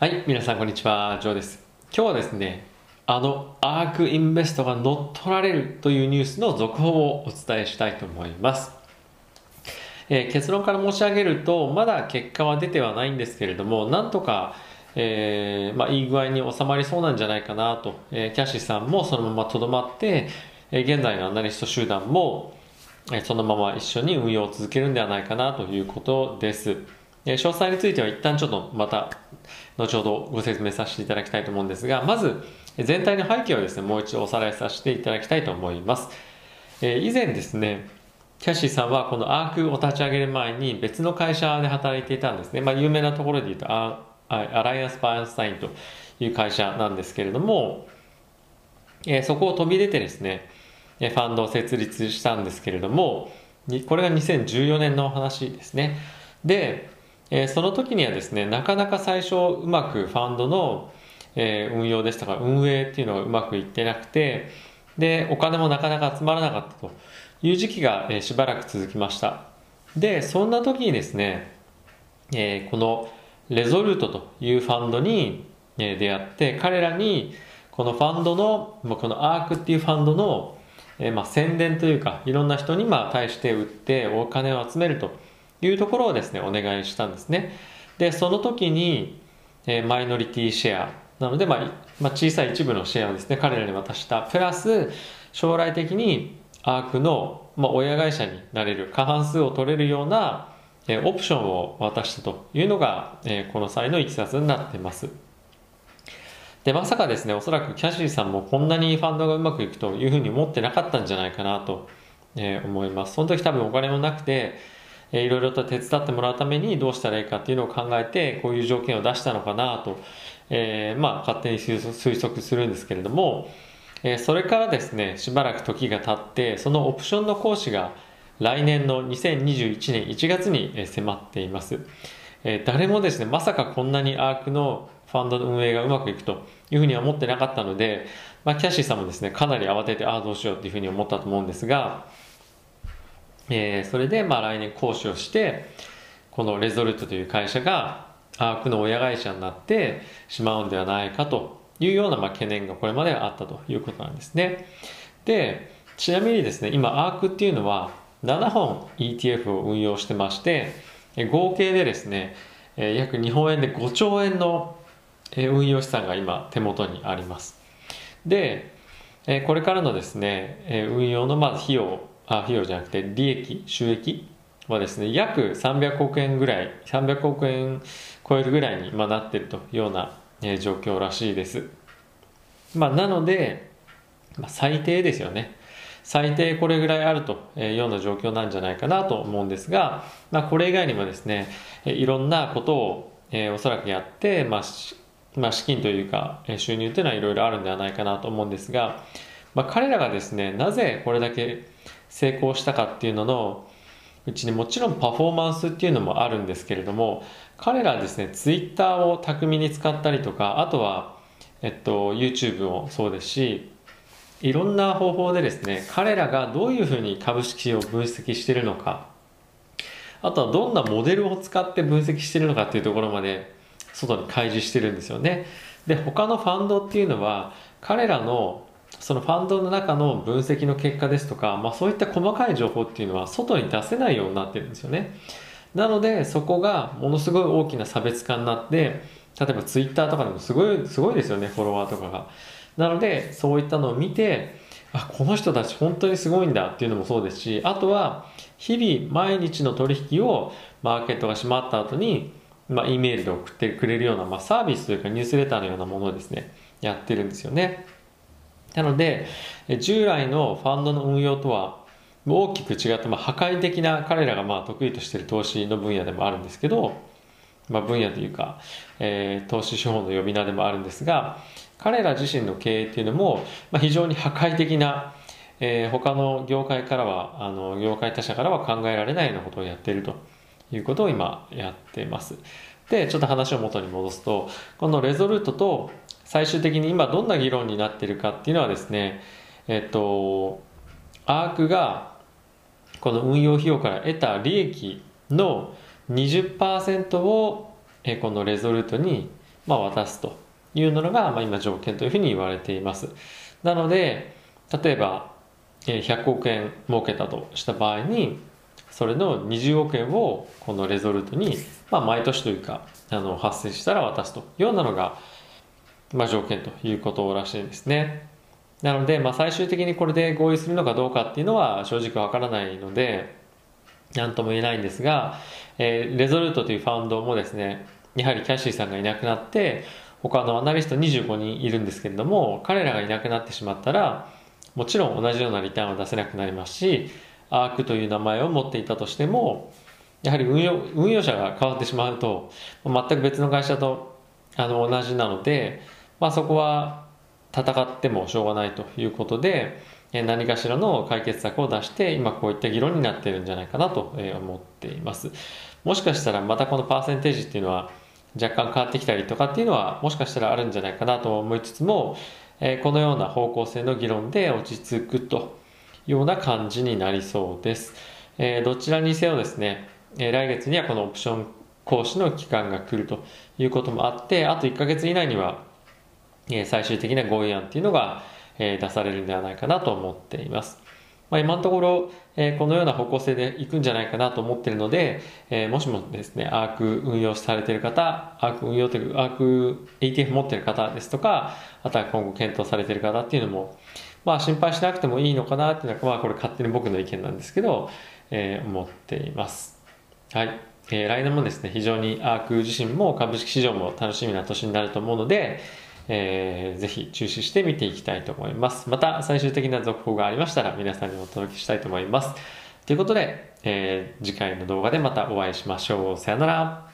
はい、皆さんこんにちは、ジョーです。今日はですね、あのアークインベストが乗っ取られるというニュースの続報をお伝えしたいと思います。えー結論から申し上げると、まだ結果は出てはないんですけれども、なんとか、えーまあ、いい具合に収まりそうなんじゃないかなと、えーキャシーさんもそのままとどまって、え現在のアナリスト集団も、えそのまま一緒に運用を続けるんではないかなということです。え詳細については一旦ちょっとまた後ほどご説明させていただきたいと思うんですが、まず全体の背景をですね、もう一度おさらいさせていただきたいと思います。え以前ですね、キャシーさんはこのアークを立ち上げる前に別の会社で働いていたんですね。まあ、有名なところで言うとアアライアンス・パーンスタインという会社なんですけれども、えそこを飛び出てですね、ファンドを設立したんですけれども、これが2014年の話ですね。で、えーその時にはですね、なかなか最初うまくファンドの、えー運用でしたから運営っていうのがうまくいってなくて、で、お金もなかなか集まらなかったという時期が、えーしばらく続きました。で、そんな時にですね、えーこのレゾルートというファンドに、えー出会って、彼らにこのファンドの、まこのアークっていうファンドの、えーまあ、宣伝というか、いろんな人にまあ対して売ってお金を集めるというところをですね、お願いしたんですね。で、その時に、えーマイノリティシェア、なので、まあまあ、小さい一部のシェアをですね、彼らに渡した。プラス、将来的にアークの、まあ、親会社になれる、過半数を取れるような、えーオプションを渡したというのが、えーこの際のいきさつになってます。で、まさかですね、おそらくキャシーさんもこんなにファンドがうまくいくというふうに思ってなかったんじゃないかなと、えー思います。その時多分お金もなくて、えーいろいろと手伝ってもらうためにどうしたらいいかっていうのを考えて、こういう条件を出したのかなと、えーまあ勝手に推測するんですけれども、えーそれからですね、しばらく時が経って、そのオプションの行使が来年の2021年1月に迫っています。えー誰もですね、まさかこんなにアークのファンドの運営がうまくいくというふうには思ってなかったので、まあ、キャシーさんもですね、かなり慌てて、ああ、どうしようっていうふうに思ったと思うんですが、えーそれでまあ来年講師をして、このレゾルトという会社がアークの親会社になってしまうんではないかというようなまあ懸念がこれまであったということなんですね。で、ちなみにですね、今アークっていうのは7本 ETF を運用してまして、合計でですね、約日本円で5兆円の運用資産が今手元にあります。で、これからのですね、運用のまず費用、あ、費用じゃなくて利益、収益？はですね、約300億円ぐらい、300億円超えるぐらいにまあなっているというような、えー状況らしいです。まあ、なので、まあ、最低ですよね。最低これぐらいあるというような状況なんじゃないかなと思うんですが、まあ、これ以外にもですね、いろんなことを、えーおそらくやって、まあまあ、資金というか収入というのはいろいろあるんではないかなと思うんですが、まあ、彼らがですねなぜこれだけ成功したかっていうののうちにもちろんパフォーマンスっていうのもあるんですけれども彼らはですねツイッターを巧みに使ったりとかあとは、えっと、YouTube もそうですしいろんな方法でですね彼らがどういうふうに株式を分析しているのかあとはどんなモデルを使って分析しているのかっていうところまで外に開示してるんですよね。で、他のファンドっていうのは彼らのそのファンドの中の分析の結果ですとか、まあそういった細かい情報っていうのは外に出せないようになってるんですよね。なのでそこがものすごい大きな差別化になって、例えばツイッターとかでもすごい、すごいですよね、フォロワーとかが。なのでそういったのを見て、あ、この人たち本当にすごいんだっていうのもそうですし、あとは日々毎日の取引をマーケットが閉まった後に、まあ、E メールで送ってくれるような、まあ、サービスというかニュースレターのようなものをですね、やってるんですよね。なので、従来のファンドの運用とは大きく違って、まあ、破壊的な彼らがまあ得意としている投資の分野でもあるんですけど、まあ、分野というか、えー投資手法の呼び名でもあるんですが、彼ら自身の経営っていうのも、まあ、非常に破壊的な、えー他の業界からは、あの、業界他社からは考えられないようなことをやっているということを今やっています。で、ちょっと話を元に戻すと、このレゾルートと最終的に今どんな議論になっているかっていうのはですね、えっと、アークがこの運用費用から得た利益の20%をえこのレゾルトに、渡すというのが、今条件というふうに言われています。なので、例えば、100億円儲けたとした場合に、それの20億円をこのレゾルトに、まあ、毎年というかあの発生したら渡すというようなのが、まあ、条件ということらしいですね。なので、まあ、最終的にこれで合意するのかどうかっていうのは正直わからないので何とも言えないんですが、えー、レゾルートというファウンドもですねやはりキャッシーさんがいなくなって他のアナリスト25人いるんですけれども彼らがいなくなってしまったらもちろん同じようなリターンは出せなくなりますしアークという名前を持っていたとしてもやはり運用運用者が変わってしまうと全く別の会社とあの同じなので、まあ、そこは戦ってもしょうがないということで何かしらの解決策を出して今こういった議論になっているんじゃないかなと思っています。もしかしたらまたこのパーセンテージっていうのは若干変わってきたりとかっていうのはもしかしたらあるんじゃないかなと思いつつもこのような方向性の議論で落ち着くというような感じになりそうです。どちらにせよですね来月にはこのオプション行使の期間が来るということもあってあと1ヶ月以内には最終的な合意案っていうのが出されるんではないかなと思っています。まあ、今のところ、えこのような方向性でいくんじゃないかなと思っているので、えもしもですね、アーク運用されている方、アーク運用という、アーク ETF 持っている方ですとか、あとは今後検討されている方っていうのも、まあ心配しなくてもいいのかなっていうのは、まあこれ勝手に僕の意見なんですけど、えー、思っています。はい。えー、来年もですね、非常にアーク自身も株式市場も楽しみな年になると思うので、えー、ぜひ注視して見ていきたいと思います。また最終的な続報がありましたら皆さんにお届けしたいと思います。ということで、えー、次回の動画でまたお会いしましょう。さよなら。